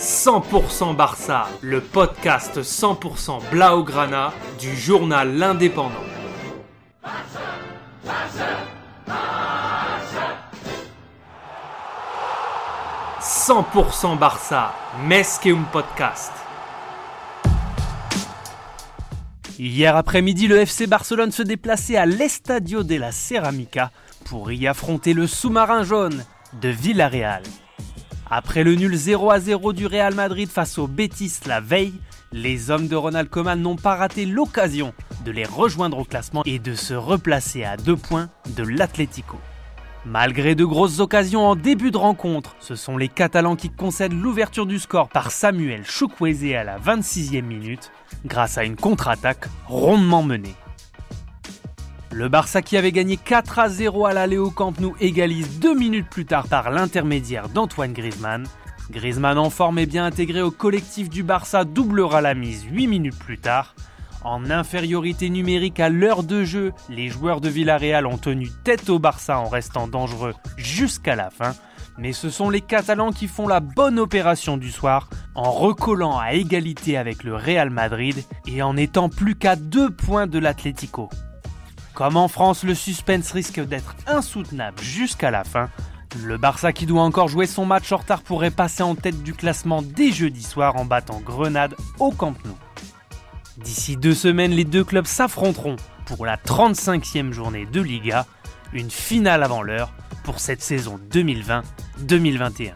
100% Barça, le podcast 100% Blaugrana du journal L'Indépendant. 100% Barça, un Podcast. Hier après-midi, le FC Barcelone se déplaçait à l'Estadio de la Ceramica pour y affronter le sous-marin jaune de Villarreal. Après le nul 0 à 0 du Real Madrid face au Betis la veille, les hommes de Ronald Koeman n'ont pas raté l'occasion de les rejoindre au classement et de se replacer à deux points de l'Atlético. Malgré de grosses occasions en début de rencontre, ce sont les Catalans qui concèdent l'ouverture du score par Samuel Chukwueze à la 26e minute, grâce à une contre-attaque rondement menée. Le Barça qui avait gagné 4 à 0 à l'aller au Camp Nou égalise deux minutes plus tard par l'intermédiaire d'Antoine Griezmann. Griezmann en forme et bien intégré au collectif du Barça doublera la mise 8 minutes plus tard. En infériorité numérique à l'heure de jeu, les joueurs de Villarreal ont tenu tête au Barça en restant dangereux jusqu'à la fin. Mais ce sont les Catalans qui font la bonne opération du soir en recollant à égalité avec le Real Madrid et en étant plus qu'à deux points de l'Atlético. Comme en France, le suspense risque d'être insoutenable jusqu'à la fin. Le Barça qui doit encore jouer son match en retard pourrait passer en tête du classement dès jeudi soir en battant Grenade au Camp Nou. D'ici deux semaines, les deux clubs s'affronteront pour la 35e journée de Liga, une finale avant l'heure pour cette saison 2020-2021.